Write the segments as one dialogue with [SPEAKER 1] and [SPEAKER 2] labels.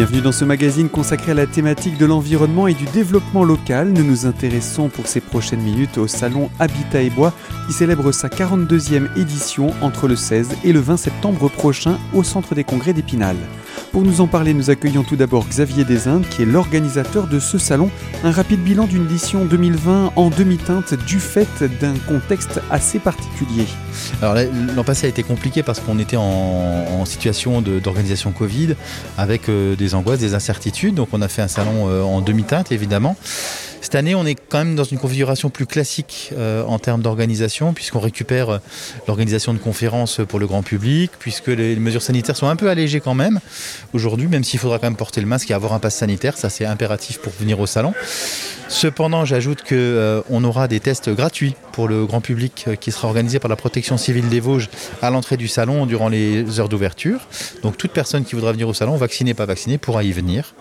[SPEAKER 1] Bienvenue dans ce magazine consacré à la thématique de l'environnement et du développement local. Nous nous intéressons pour ces prochaines minutes au salon Habitat et Bois qui célèbre sa 42e édition entre le 16 et le 20 septembre prochain au Centre des Congrès d'Épinal. Pour nous en parler, nous accueillons tout d'abord Xavier Desindes qui est l'organisateur de ce salon. Un rapide bilan d'une édition 2020 en demi-teinte du fait d'un contexte assez particulier.
[SPEAKER 2] Alors l'an passé a été compliqué parce qu'on était en, situation d'organisation Covid avec euh, des angoisses, des incertitudes. Donc on a fait un salon euh, en demi-teinte évidemment. Cette année, on est quand même dans une configuration plus classique euh, en termes d'organisation, puisqu'on récupère l'organisation de conférences pour le grand public, puisque les, mesures sanitaires sont un peu allégées quand même aujourd'hui, même s'il faudra quand même porter le masque et avoir un pass sanitaire, ça c'est impératif pour venir au salon. Cependant, j'ajoute qu'on aura des tests gratuits pour le grand public qui sera organisé par la protection civile des Vosges à l'entrée du salon durant les heures d'ouverture. Donc toute personne qui voudra venir au salon, vaccinée, pas vaccinée, pourra y venir.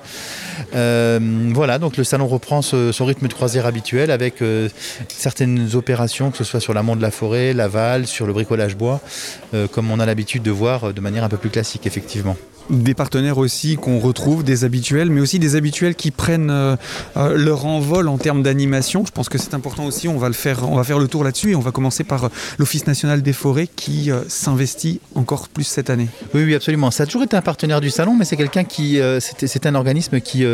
[SPEAKER 2] Voilà, donc le salon reprend son rythme de croisière habituel avec euh, certaines opérations, que ce soit sur l'amont de la forêt, l'aval, sur le bricolage bois, euh, comme on a l'habitude de voir euh, de manière un peu plus classique, effectivement
[SPEAKER 1] des partenaires aussi qu'on retrouve, des habituels, mais aussi des habituels qui prennent euh, euh, leur envol en termes d'animation. Je pense que c'est important aussi. On va le faire, on va faire le tour là-dessus et on va commencer par euh, l'Office national des forêts qui s'investit encore plus cette année.
[SPEAKER 2] Oui, oui, absolument. Ça a toujours été un partenaire du salon, mais c'est quelqu'un qui, c'est un organisme qui,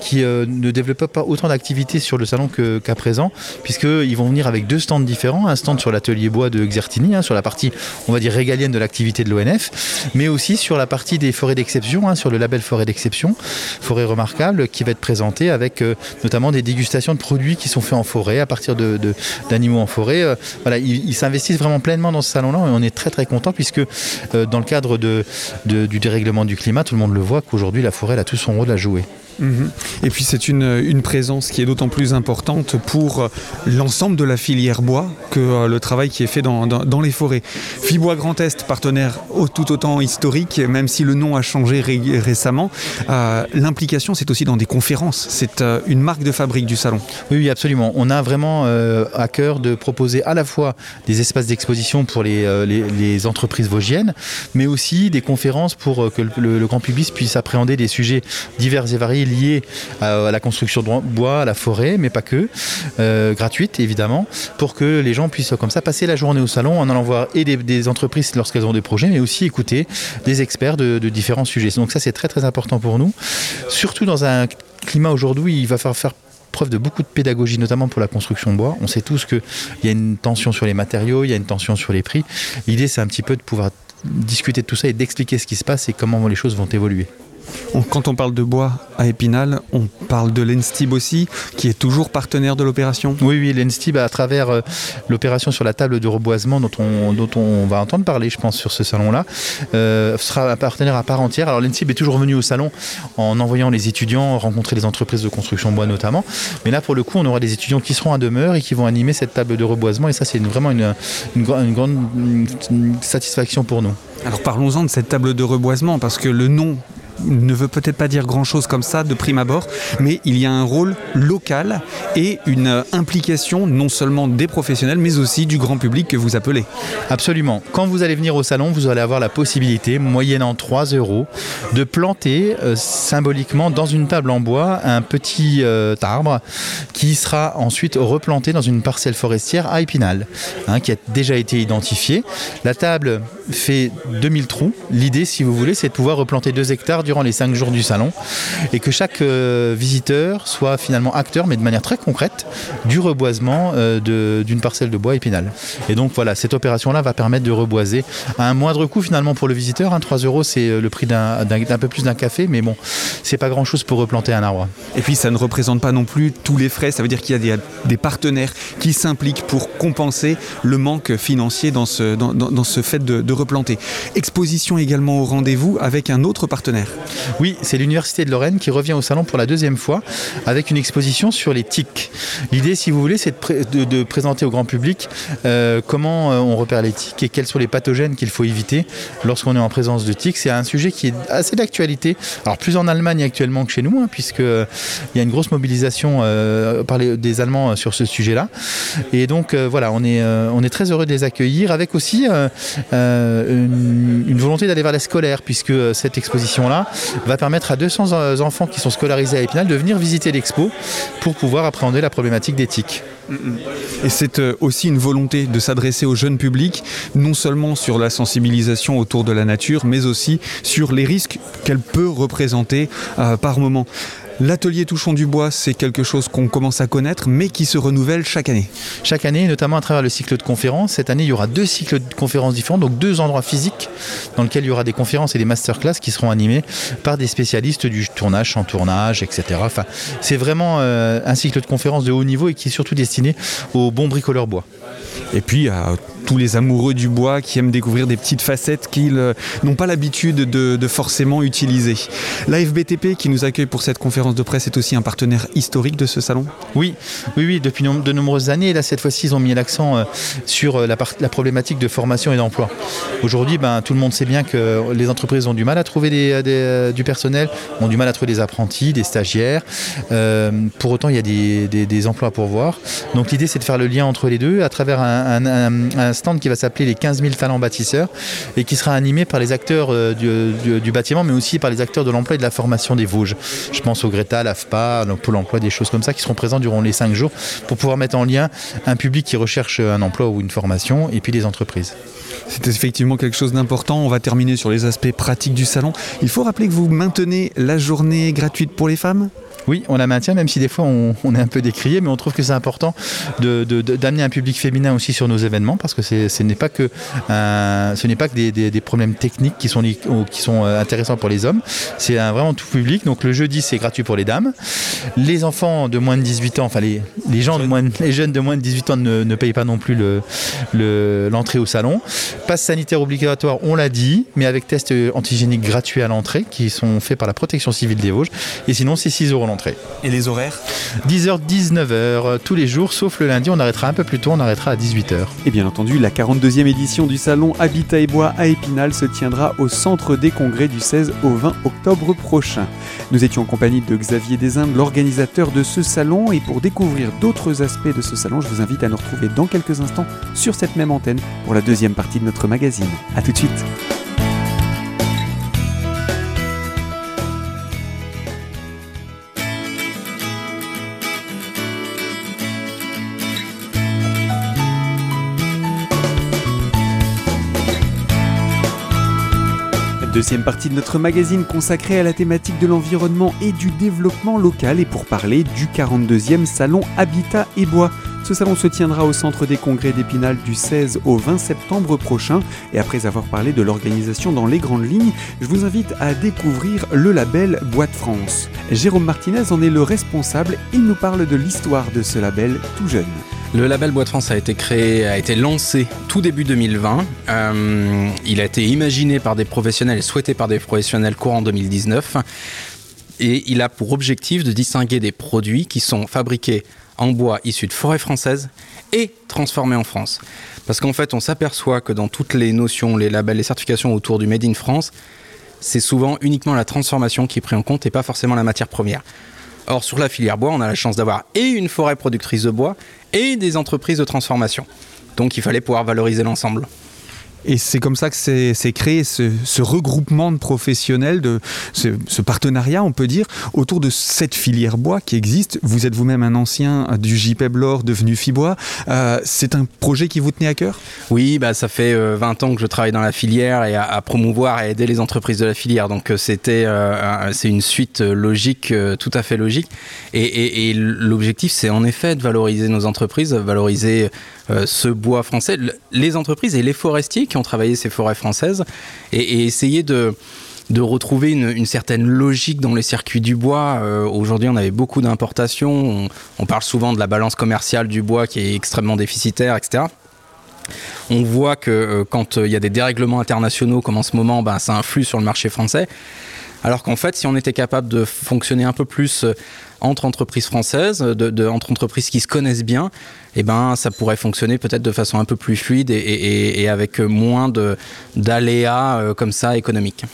[SPEAKER 2] qui ne développe pas autant d'activités sur le salon qu'à présent, puisqu'ils vont venir avec deux stands différents, un stand sur l'atelier bois de Xertini, hein, sur la partie, on va dire régalienne de l'activité de l'ONF, mais aussi sur la partie des forêts d'exception, hein, sur le label forêt d'exception, forêt remarquable, qui va être présenté avec euh, notamment des dégustations de produits qui sont faits en forêt, à partir d'animaux en forêt. Euh, voilà, ils, s'investissent vraiment pleinement dans ce salon-là et on est très très content puisque euh, dans le cadre du dérèglement du climat, tout le monde le voit qu'aujourd'hui la forêt a tout son rôle à jouer.
[SPEAKER 1] Mhm. Et puis c'est une, présence qui est d'autant plus importante pour l'ensemble de la filière bois que euh, le travail qui est fait dans, les forêts. Fibois Grand Est, partenaire tout autant historique, même si le nom a changé récemment, euh, l'implication c'est aussi dans des conférences. C'est euh, une marque de fabrique du salon.
[SPEAKER 2] Oui, absolument. On a vraiment à cœur de proposer à la fois des espaces d'exposition pour les, entreprises vosgiennes, mais aussi des conférences pour que le grand public puisse appréhender des sujets divers et variés liées à, la construction de bois, à la forêt, mais pas que, euh, gratuite évidemment, pour que les gens puissent comme ça passer la journée au salon en allant voir et des, entreprises lorsqu'elles ont des projets, mais aussi écouter des experts de, différents sujets. Donc ça c'est très très important pour nous, surtout dans un climat aujourd'hui, il va falloir faire preuve de beaucoup de pédagogie, notamment pour la construction de bois. On sait tous qu'il y a une tension sur les matériaux, il y a une tension sur les prix. L'idée, c'est un petit peu de pouvoir discuter de tout ça et d'expliquer ce qui se passe et comment les choses vont évoluer
[SPEAKER 1] quand on parle de bois à Épinal, on parle de l'Enstib aussi, qui est toujours partenaire de l'opération
[SPEAKER 2] Oui, oui, l'Enstib, à travers euh, l'opération sur la table de reboisement dont on, dont on va entendre parler, je pense, sur ce salon-là, euh, sera un partenaire à part entière. Alors l'Enstib est toujours venu au salon en envoyant les étudiants rencontrer les entreprises de construction bois notamment. Mais là, pour le coup, on aura des étudiants qui seront à demeure et qui vont animer cette table de reboisement. Et ça, c'est vraiment une, une grande satisfaction pour nous.
[SPEAKER 1] Alors parlons-en de cette table de reboisement, parce que le nom ne veut peut-être pas dire grand-chose comme ça de prime abord, mais il y a un rôle local et une implication non seulement des professionnels, mais aussi du grand public que vous appelez.
[SPEAKER 2] Absolument. Quand vous allez venir au salon, vous allez avoir la possibilité, moyennant 3 euros, de planter euh, symboliquement dans une table en bois un petit euh, arbre qui sera ensuite replanté dans une parcelle forestière à Épinal, hein, qui a déjà été identifiée. La table fait 2000 trous. L'idée, si vous voulez, c'est de pouvoir replanter 2 hectares durant les 5 jours du salon et que chaque euh, visiteur soit finalement acteur, mais de manière très concrète, du reboisement euh, d'une parcelle de bois épinal. Et donc voilà, cette opération-là va permettre de reboiser à un moindre coût finalement pour le visiteur. 3 hein. euros, c'est euh, le prix d'un peu plus d'un café, mais bon, c'est pas grand-chose pour replanter un arbre.
[SPEAKER 1] Et puis ça ne représente pas non plus tous les frais, ça veut dire qu'il y a des, partenaires qui s'impliquent pour compenser le manque financier dans ce, dans, ce fait de replanter. Exposition également au rendez-vous avec un autre partenaire.
[SPEAKER 2] Oui, c'est l'Université de Lorraine qui revient au salon pour la deuxième fois avec une exposition sur les tiques. L'idée, si vous voulez, c'est de, présenter au grand public euh, comment euh, on repère les tiques et quels sont les pathogènes qu'il faut éviter lorsqu'on est en présence de tiques. C'est un sujet qui est assez d'actualité. Alors plus en Allemagne actuellement que chez nous, hein, puisque euh, il y a une grosse mobilisation par des Allemands sur ce sujet-là. Et donc voilà, on est, très heureux de les accueillir avec aussi une, une volonté d'aller vers la scolaire, puisque cette exposition-là va permettre à 200 enfants qui sont scolarisés à Épinal de venir visiter l'expo pour pouvoir appréhender la problématique d'éthique.
[SPEAKER 1] Et c'est euh, aussi une volonté de s'adresser au jeune public, non seulement sur la sensibilisation autour de la nature, mais aussi sur les risques qu'elle peut représenter euh, par moment. L'atelier Touchons du Bois, c'est quelque chose qu'on commence à connaître, mais qui se renouvelle chaque année.
[SPEAKER 2] Chaque année, notamment à travers le cycle de conférences. Cette année, il y aura deux cycles de conférences différents, donc deux endroits physiques dans lesquels il y aura des conférences et des masterclass qui seront animés par des spécialistes du tournage, sans tournage, etc. Enfin, c'est vraiment euh, un cycle de conférences de haut niveau et qui est surtout destiné aux bons bricoleurs bois.
[SPEAKER 1] Et puis à tous les amoureux du bois qui aiment découvrir des petites facettes qu'ils euh, n'ont pas l'habitude de, forcément utiliser. La FBTP qui nous accueille pour cette conférence de presse est aussi un partenaire historique de ce salon
[SPEAKER 2] Oui, oui, oui depuis de nombreuses années. Là, cette fois-ci, ils ont mis l'accent euh, sur euh, la, problématique de formation et d'emploi. Aujourd'hui, ben, tout le monde sait bien que les entreprises ont du mal à trouver du personnel, ont du mal à trouver des apprentis, des stagiaires. Pour autant, il y a des, emplois à pourvoir. Donc l'idée, c'est de faire le lien entre les deux à travers un stand qui va s'appeler les 15 000 talents bâtisseurs et qui sera animé par les acteurs euh, du, bâtiment, mais aussi par les acteurs de l'emploi et de la formation des Vosges. Je pense au Greta, l'AFPA, le Pôle emploi, des choses comme ça qui seront présents durant les 5 jours pour pouvoir mettre en lien un public qui recherche un emploi ou une formation et puis les entreprises.
[SPEAKER 1] C'est effectivement quelque chose d'important. On va terminer sur les aspects pratiques du salon. Il faut rappeler que vous maintenez la journée gratuite pour les femmes?
[SPEAKER 2] Oui, on la maintient, même si des fois on, est un peu décrié, mais on trouve que c'est important d'amener de, un public féminin aussi sur nos événements, parce que ce n'est pas que, euh, ce n'est pas que des, problèmes techniques qui sont, euh, intéressants pour les hommes. C'est vraiment tout public. Donc le jeudi, c'est gratuit pour les dames. Les enfants de moins de 18 ans, enfin les, gens de moins, les jeunes de moins de 18 ans ne, ne payent pas non plus l'entrée le, le, au salon. Passe sanitaire obligatoire, on l'a dit, mais avec test antigénique gratuit à l'entrée, qui sont faits par la protection civile des Vosges. Et sinon, c'est 6 euros l'entrée.
[SPEAKER 1] Et les horaires?
[SPEAKER 2] 10h, 19h, tous les jours, sauf le lundi, on arrêtera un peu plus tôt, on arrêtera à 18h.
[SPEAKER 1] Et bien entendu, la 42e édition du salon Habitat et Bois à Épinal se tiendra au centre des congrès du 16 au 20 octobre prochain. Nous étions en compagnie de Xavier Desindes, l'organisateur de ce salon, et pour découvrir d'autres aspects de ce salon, je vous invite à nous retrouver dans quelques instants sur cette même antenne pour la deuxième partie de notre magazine. A tout de suite Deuxième partie de notre magazine consacrée à la thématique de l'environnement et du développement local et pour parler du 42e salon Habitat et Bois. Ce salon se tiendra au centre des congrès d'Épinal du 16 au 20 septembre prochain et après avoir parlé de l'organisation dans les grandes lignes, je vous invite à découvrir le label Bois de France. Jérôme Martinez en est le responsable, il nous parle de l'histoire de ce label tout jeune.
[SPEAKER 3] Le label Bois de France a été créé, a été lancé tout début 2020. Euh, il a été imaginé par des professionnels et souhaité par des professionnels courant 2019. Et il a pour objectif de distinguer des produits qui sont fabriqués en bois issu de forêts françaises et transformés en France. Parce qu'en fait, on s'aperçoit que dans toutes les notions, les labels, les certifications autour du Made in France, c'est souvent uniquement la transformation qui est prise en compte et pas forcément la matière première. Or, sur la filière bois, on a la chance d'avoir et une forêt productrice de bois et des entreprises de transformation. Donc, il fallait pouvoir valoriser l'ensemble.
[SPEAKER 1] Et c'est comme ça que c'est créé ce, ce, regroupement de professionnels, de ce, ce, partenariat, on peut dire, autour de cette filière bois qui existe. Vous êtes vous-même un ancien du JPEB Lore devenu Fibois. Euh, c'est un projet qui vous tenait à cœur?
[SPEAKER 3] Oui, bah, ça fait euh, 20 ans que je travaille dans la filière et à, à promouvoir et aider les entreprises de la filière. Donc euh, c'était euh, c'est une suite logique, euh, tout à fait logique. Et, et, et l'objectif, c'est en effet de valoriser nos entreprises, valoriser euh, ce bois français, les entreprises et les forestiers qui ont travaillé ces forêts françaises et, et essayer de retrouver une, certaine logique dans les circuits du bois. Euh, Aujourd'hui, on avait beaucoup d'importations. On, parle souvent de la balance commerciale du bois qui est extrêmement déficitaire, etc. On voit que euh, quand il euh, y a des dérèglements internationaux comme en ce moment, ben, ça influe sur le marché français. Alors qu'en fait, si on était capable de fonctionner un peu plus euh, entre entreprises françaises, de, de, entre entreprises qui se connaissent bien, eh ben, ça pourrait fonctionner peut-être de façon un peu plus fluide et, avec moins d'aléas euh, comme ça économiques.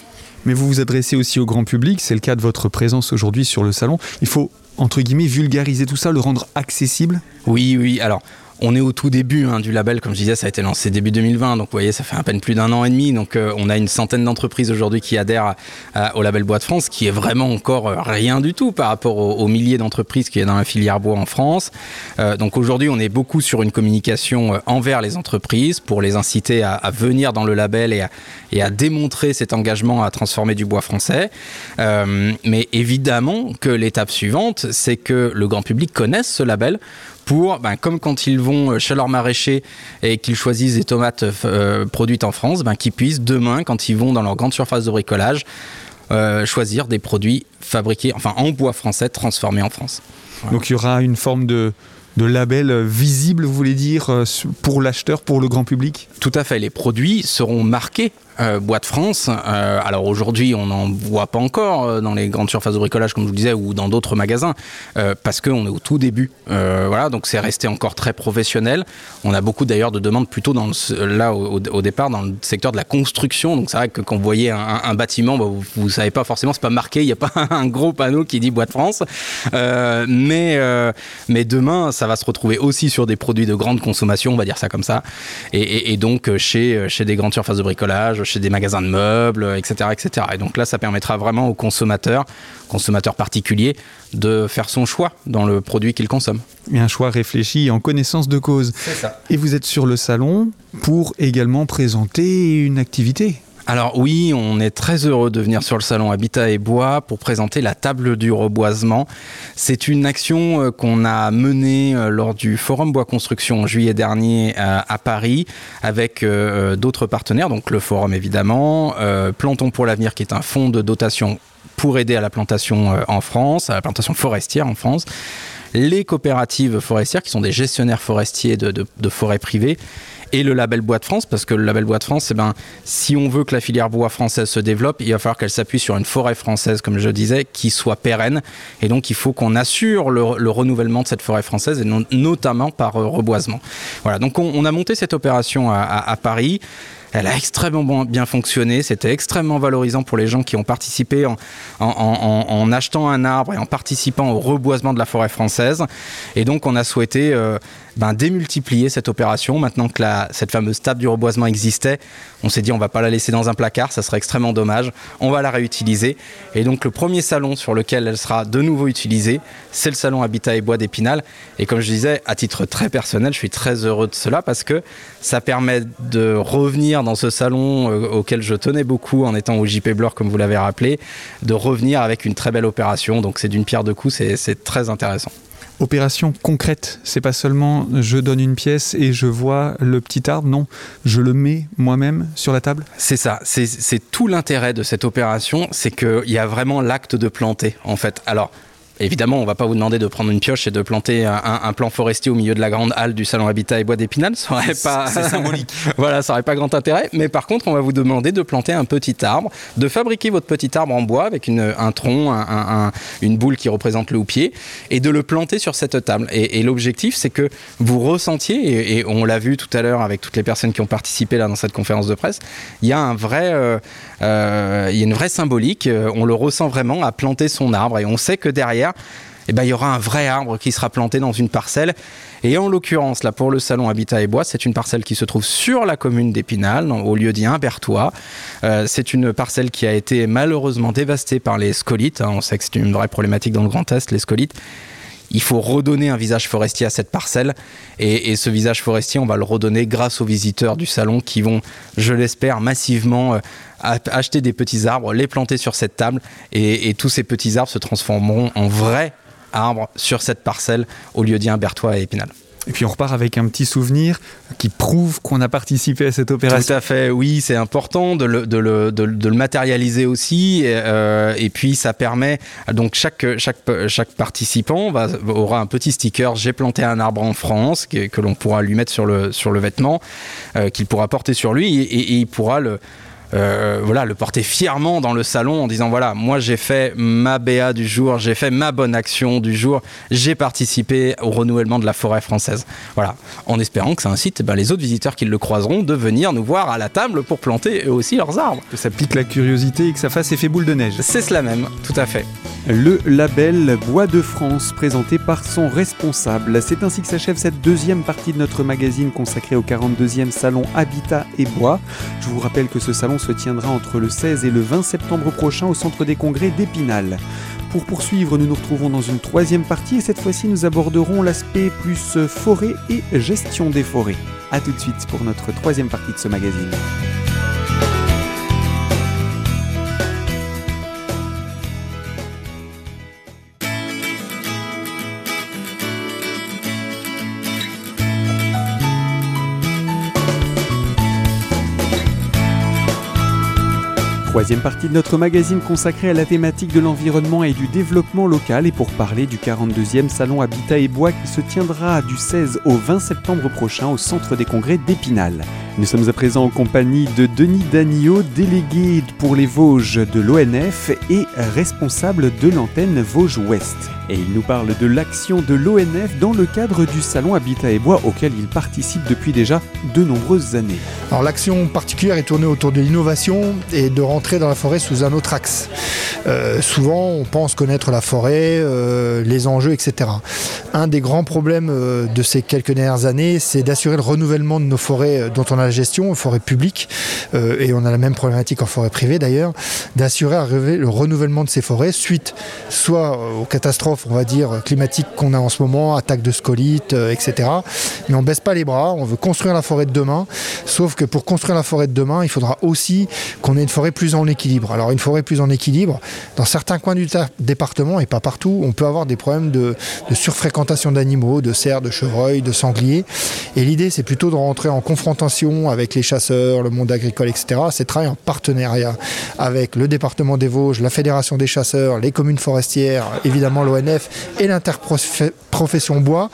[SPEAKER 1] Mais vous vous adressez aussi au grand public, c'est le cas de votre présence aujourd'hui sur le salon. Il faut, entre guillemets, vulgariser tout ça, le rendre accessible?
[SPEAKER 3] Oui, oui. Alors, on est au tout début hein, du label, comme je disais, ça a été lancé début 2020, donc vous voyez, ça fait à peine plus d'un an et demi. Donc euh, on a une centaine d'entreprises aujourd'hui qui adhèrent au label Bois de France, qui est vraiment encore euh, rien du tout par rapport aux, milliers d'entreprises qui est dans la filière bois en France. Euh, donc aujourd'hui, on est beaucoup sur une communication envers les entreprises pour les inciter à, venir dans le label et à, démontrer cet engagement à transformer du bois français. mais évidemment que l'étape suivante, c'est que le grand public connaisse ce label pour, ben, comme quand ils vont euh, chez leur maraîcher et qu'ils choisissent des tomates euh, produites en France, ben, qu'ils puissent demain, quand ils vont dans leur grande surface de bricolage, euh, choisir des produits fabriqués, enfin en bois français, transformés en France.
[SPEAKER 1] Donc il y aura une forme de, de label visible, vous voulez dire, pour l'acheteur, pour le grand public?
[SPEAKER 3] Tout à fait. Les produits seront marqués euh, Bois de France. Euh, alors aujourd'hui, on n'en voit pas encore euh, dans les grandes surfaces de bricolage, comme je vous disais, ou dans d'autres magasins, parce qu'on est au tout début. voilà, donc c'est resté encore très professionnel. On a beaucoup d'ailleurs de demandes plutôt dans là au, départ dans le secteur de la construction. Donc c'est vrai que quand vous voyez un, bâtiment, bah, vous, ne savez pas forcément, c'est pas marqué, il n'y a pas un gros panneau qui dit Bois de France. mais mais demain, ça va se retrouver aussi sur des produits de grande consommation, on va dire ça comme ça, et, et donc chez chez des grandes surfaces de bricolage chez des magasins de meubles, etc., etc. Et donc là, ça permettra vraiment aux consommateurs, consommateurs particuliers, de faire son choix dans le produit qu'il consomme.
[SPEAKER 1] Et un choix réfléchi en connaissance de cause.
[SPEAKER 3] C'est ça.
[SPEAKER 1] Et vous êtes sur le salon pour également présenter une activité.
[SPEAKER 3] Alors oui, on est très heureux de venir sur le salon Habitat et Bois pour présenter la table du reboisement. C'est une action euh, qu'on a menée euh, lors du Forum Bois Construction en juillet dernier euh, à Paris avec d'autres partenaires, donc le Forum évidemment, Plantons pour l'avenir qui est un fonds de dotation pour aider à la plantation en France, à la plantation forestière en France les coopératives forestières qui sont des gestionnaires forestiers de, forêts privées et le label Bois de France, parce que le label Bois de France, eh ben, si on veut que la filière bois française se développe, il va falloir qu'elle s'appuie sur une forêt française, comme je disais, qui soit pérenne. Et donc, il faut qu'on assure le, renouvellement de cette forêt française, et notamment par euh, reboisement. Voilà, donc on, a monté cette opération à Paris. Elle a extrêmement bien fonctionné. C'était extrêmement valorisant pour les gens qui ont participé en, achetant un arbre et en participant au reboisement de la forêt française. Et donc, on a souhaité euh, ben, démultiplier cette opération. Maintenant que cette fameuse table du reboisement existait, on s'est dit on va pas la laisser dans un placard, ça serait extrêmement dommage. On va la réutiliser. Et donc, le premier salon sur lequel elle sera de nouveau utilisée, c'est le salon Habitat et Bois d'Épinal. Et comme je disais, à titre très personnel, je suis très heureux de cela parce que ça permet de revenir dans ce salon euh, auquel je tenais beaucoup en étant au JP Blur, comme vous l'avez rappelé, de revenir avec une très belle opération. Donc c'est d'une pierre deux coups, c'est très intéressant.
[SPEAKER 1] Opération concrète, c'est pas seulement je donne une pièce et je vois le petit arbre, non, je le mets moi-même sur la table?
[SPEAKER 3] C'est ça, c'est tout l'intérêt de cette opération, c'est qu'il y a vraiment l'acte de planter en fait. Alors, Évidemment, on va pas vous demander de prendre une pioche et de planter un, plan forestier au milieu de la grande halle du salon Habitat et Bois d'Épinal. Ça aurait pas.
[SPEAKER 1] C'est symbolique.
[SPEAKER 3] voilà, ça aurait pas grand intérêt. Mais par contre, on va vous demander de planter un petit arbre, de fabriquer votre petit arbre en bois avec une, un tronc, une boule qui représente le houppier, et de le planter sur cette table. Et, l'objectif, c'est que vous ressentiez, et, on l'a vu tout à l'heure avec toutes les personnes qui ont participé là dans cette conférence de presse, il y a un vrai, euh, euh, il y a une vraie symbolique. Euh, on le ressent vraiment à planter son arbre, et on sait que derrière eh ben, il y aura un vrai arbre qui sera planté dans une parcelle. Et en l'occurrence, là, pour le salon Habitat et Bois, c'est une parcelle qui se trouve sur la commune d'Épinal, au lieu dit Bertois. Euh, c'est une parcelle qui a été malheureusement dévastée par les scolites. Hein. On sait que c'est une vraie problématique dans le Grand Est, les scolites il faut redonner un visage forestier à cette parcelle. Et, ce visage forestier, on va le redonner grâce aux visiteurs du salon qui vont, je l'espère, massivement euh, acheter des petits arbres, les planter sur cette table. Et, tous ces petits arbres se transformeront en vrais arbres sur cette parcelle au lieu d'y un Bertois et Épinal.
[SPEAKER 1] Et puis on repart avec un petit souvenir qui prouve qu'on a participé à cette opération.
[SPEAKER 3] Tout à fait, oui, c'est important de le, matérialiser aussi. Et, euh, et, puis ça permet, donc chaque, participant aura un petit sticker J'ai planté un arbre en France que, l'on pourra lui mettre sur le, vêtement, euh, qu'il pourra porter sur lui et il pourra le euh, voilà, le porter fièrement dans le salon en disant voilà, moi j'ai fait ma BA du jour, j'ai fait ma bonne action du jour, j'ai participé au renouvellement de la forêt française. Voilà, en espérant que ça incite ben, les autres visiteurs qui le croiseront de venir nous voir à la table pour planter eux aussi leurs arbres.
[SPEAKER 4] Que ça pique la curiosité et que ça fasse effet boule de neige.
[SPEAKER 3] C'est cela même, tout à fait.
[SPEAKER 4] Le label Bois de France, présenté par son responsable. C'est ainsi que s'achève cette deuxième partie de notre magazine consacrée au 42e salon Habitat et Bois. Je vous rappelle que ce salon se tiendra entre le 16 et le 20 septembre prochain au centre des congrès d'Épinal. Pour poursuivre, nous nous retrouvons dans une troisième partie et cette fois-ci nous aborderons l'aspect plus forêt et gestion des forêts. A tout de suite pour notre troisième partie de ce magazine. Troisième partie de notre magazine consacrée à la thématique de l'environnement et du développement local et pour parler du 42e Salon Habitat et Bois qui se tiendra du 16 au 20 septembre prochain au Centre des Congrès d'Épinal. Nous sommes à présent en compagnie de Denis Danio, délégué pour les Vosges de l'ONF et responsable de l'antenne Vosges Ouest. Et il nous parle de l'action de l'ONF dans le cadre du Salon Habitat et Bois auquel il participe depuis déjà de nombreuses années.
[SPEAKER 5] Alors l'action particulière est tournée autour de l'innovation et de rentrer dans la forêt sous un autre axe. Euh, souvent on pense connaître la forêt, euh, les enjeux, etc. Un des grands problèmes euh, de ces quelques dernières années, c'est d'assurer le renouvellement de nos forêts dont on a la gestion, forêts publiques, euh, et on a la même problématique en forêt privée d'ailleurs, d'assurer le renouvellement de ces forêts suite soit aux catastrophes, on va dire, climatiques qu'on a en ce moment, attaques de scolites, etc. Mais on baisse pas les bras, on veut construire la forêt de demain, sauf que pour construire la forêt de demain, il faudra aussi qu'on ait une forêt plus en équilibre. Alors une forêt plus en équilibre, dans certains coins du département et pas partout, on peut avoir des problèmes de, de surfréquentation d'animaux, de cerfs, de chevreuils, de sangliers. Et l'idée, c'est plutôt de rentrer en confrontation avec les chasseurs, le monde agricole, etc. C'est travailler en partenariat avec le département des Vosges, la Fédération des chasseurs, les communes forestières, évidemment l'ONF et l'interprofession bois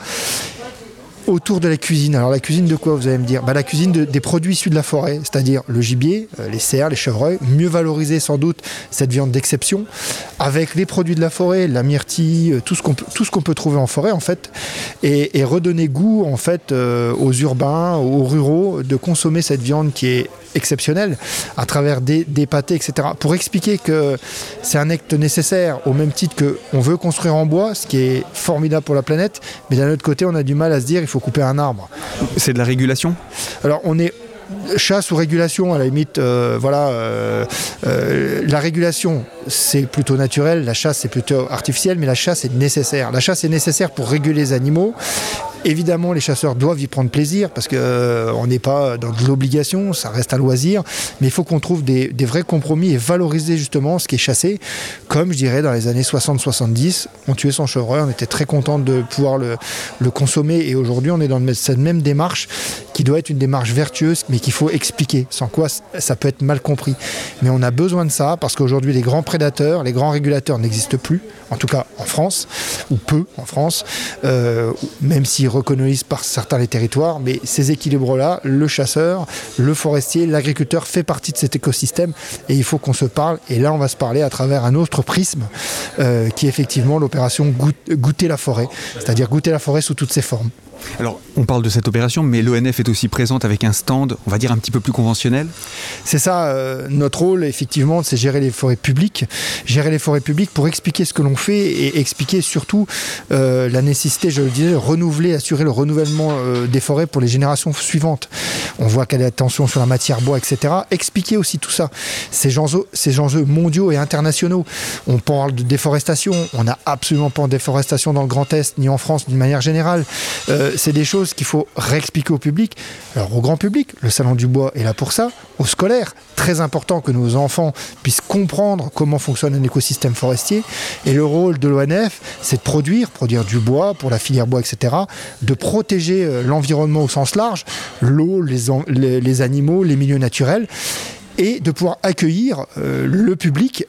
[SPEAKER 5] autour de la cuisine. Alors la cuisine de quoi vous allez me dire? Bah, La cuisine de, des produits issus de la forêt, c'est-à-dire le gibier, euh, les cerfs, les chevreuils, mieux valoriser sans doute cette viande d'exception, avec les produits de la forêt, la myrtille, euh, tout ce qu'on peut, qu'on peut trouver en forêt en fait, et, redonner goût en fait euh, aux urbains, aux ruraux de consommer cette viande qui est exceptionnelle à travers des, pâtés, etc. Pour expliquer que c'est un acte nécessaire au même titre que on veut construire en bois, ce qui est formidable pour la planète, mais d'un autre côté on a du mal à se dire il faut couper un arbre.
[SPEAKER 4] C'est de la régulation
[SPEAKER 5] Alors on est chasse ou régulation, à la limite, euh, voilà, euh, euh, la régulation c'est plutôt naturel, la chasse c'est plutôt artificiel, mais la chasse est nécessaire. La chasse est nécessaire pour réguler les animaux. Évidemment, les chasseurs doivent y prendre plaisir parce qu'on euh, n'est pas dans de l'obligation, ça reste un loisir, mais il faut qu'on trouve des, vrais compromis et valoriser justement ce qui est chassé, comme je dirais dans les années 60-70, on tuait son chevreuil, on était très content de pouvoir le, consommer. Et aujourd'hui on est dans cette même démarche qui doit être une démarche vertueuse, mais qu'il faut expliquer, sans quoi ça peut être mal compris. Mais on a besoin de ça parce qu'aujourd'hui les grands prédateurs, les grands régulateurs n'existent plus, en tout cas en France, ou peu en France, euh, même s'ils reconnaissent par certains les territoires, mais ces équilibres-là, le chasseur, le forestier, l'agriculteur fait partie de cet écosystème et il faut qu'on se parle. Et là, on va se parler à travers un autre prisme euh, qui est effectivement l'opération goûter la forêt, c'est-à-dire goûter la forêt sous toutes ses formes.
[SPEAKER 4] Alors, on parle de cette opération, mais l'ONF est aussi présente avec un stand, on va dire un petit peu plus conventionnel
[SPEAKER 5] C'est ça, euh, notre rôle, effectivement, c'est gérer les forêts publiques. Gérer les forêts publiques pour expliquer ce que l'on fait et expliquer surtout euh, la nécessité, je le disais, de renouveler, assurer le renouvellement euh, des forêts pour les générations suivantes. On voit y a attention sur la matière bois, etc. Expliquer aussi tout ça. Ces enjeux, mondiaux et internationaux. On parle de déforestation, on n'a absolument pas de déforestation dans le Grand Est, ni en France d'une manière générale. C'est des choses qu'il faut réexpliquer au public. Alors au grand public, le salon du bois est là pour ça. Aux scolaires, très important que nos enfants puissent comprendre comment fonctionne un écosystème forestier. Et le rôle de l'ONF, c'est de produire, produire du bois pour la filière bois, etc. De protéger euh, l'environnement au sens large, l'eau, les animaux, les milieux naturels et de pouvoir accueillir euh, le public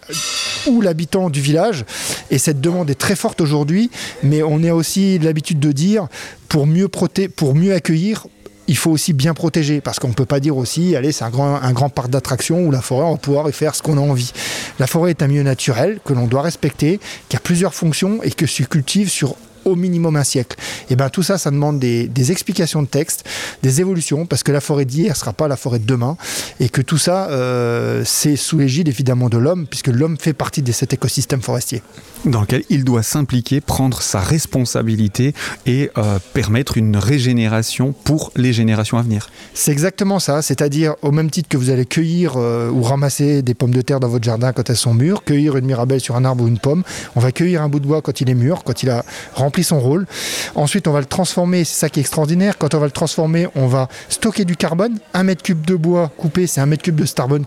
[SPEAKER 5] ou l'habitant du village. Et cette demande est très forte aujourd'hui, mais on a aussi l'habitude de dire pour mieux, proté pour mieux accueillir, il faut aussi bien protéger parce qu'on ne peut pas dire aussi, allez, c'est un grand, un grand parc d'attractions où la forêt, on va pouvoir y faire ce qu'on a envie. La forêt est un milieu naturel que l'on doit respecter, qui a plusieurs fonctions et que se cultive sur au minimum un siècle. Et bien tout ça, ça demande des, explications de texte, des évolutions, parce que la forêt d'hier ne sera pas la forêt de demain, et que tout ça, euh, c'est sous l'égide évidemment de l'homme, puisque l'homme fait partie de cet écosystème forestier.
[SPEAKER 4] Dans lequel il doit s'impliquer, prendre sa responsabilité et euh, permettre une régénération pour les générations à venir.
[SPEAKER 5] C'est exactement ça, c'est-à-dire au même titre que vous allez cueillir euh, ou ramasser des pommes de terre dans votre jardin quand elles sont mûres, cueillir une mirabelle sur un arbre ou une pomme, on va cueillir un bout de bois quand il est mûr, quand il a rempli son rôle. Ensuite, on va le transformer, c'est ça qui est extraordinaire. Quand on va le transformer, on va stocker du carbone. Un mètre cube de bois coupé, c'est un mètre cube de carbone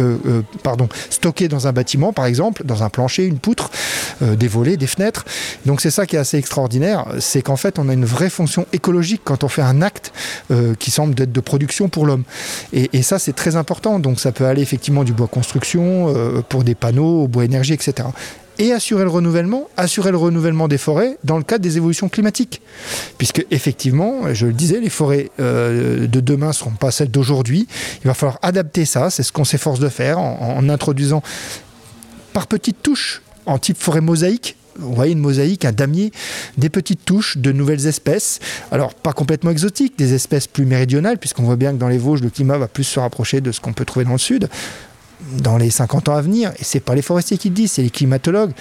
[SPEAKER 5] euh, euh, stocké dans un bâtiment, par exemple, dans un plancher, une poutre, euh, des volets, des fenêtres. Donc c'est ça qui est assez extraordinaire, c'est qu'en fait on a une vraie fonction écologique quand on fait un acte qui semble d'être de production pour l'homme. Et, et, ça c'est très important. Donc ça peut aller effectivement du bois construction pour des panneaux, au bois énergie, etc et assurer le renouvellement, assurer le renouvellement des forêts dans le cadre des évolutions climatiques. Puisque effectivement, je le disais, les forêts euh, de demain ne seront pas celles d'aujourd'hui. Il va falloir adapter ça, c'est ce qu'on s'efforce de faire en, introduisant par petites touches en type forêt mosaïque, vous voyez une mosaïque, un damier, des petites touches de nouvelles espèces. Alors, pas complètement exotiques, des espèces plus méridionales, puisqu'on voit bien que dans les Vosges, le climat va plus se rapprocher de ce qu'on peut trouver dans le sud dans les 50 ans à venir, et c'est pas les forestiers qui le disent, c'est les climatologues.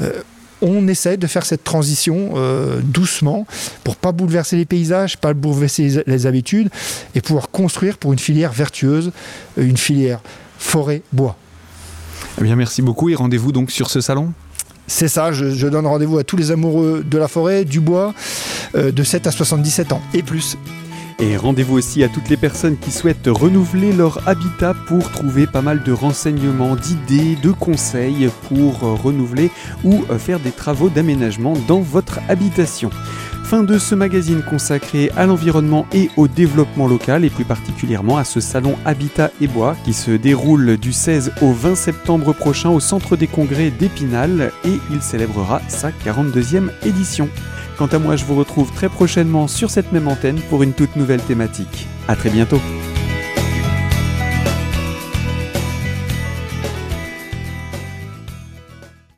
[SPEAKER 5] Euh, on essaie de faire cette transition euh, doucement pour pas bouleverser les paysages, pas bouleverser les, habitudes et pouvoir construire pour une filière vertueuse, euh, une filière forêt-bois.
[SPEAKER 4] Eh bien, merci beaucoup et rendez-vous donc sur ce salon?
[SPEAKER 5] C'est ça, je, donne rendez-vous à tous les amoureux de la forêt, du bois, de 7 à 77 ans et plus.
[SPEAKER 4] Et rendez-vous aussi à toutes les personnes qui souhaitent renouveler leur habitat pour trouver pas mal de renseignements, d'idées, de conseils pour renouveler ou faire des travaux d'aménagement dans votre habitation. Fin de ce magazine consacré à l'environnement et au développement local et plus particulièrement à ce salon Habitat et Bois qui se déroule du 16 au 20 septembre prochain au centre des congrès d'Épinal et il célébrera sa 42e édition. Quant à moi, je vous retrouve très prochainement sur cette même antenne pour une toute nouvelle thématique. A très bientôt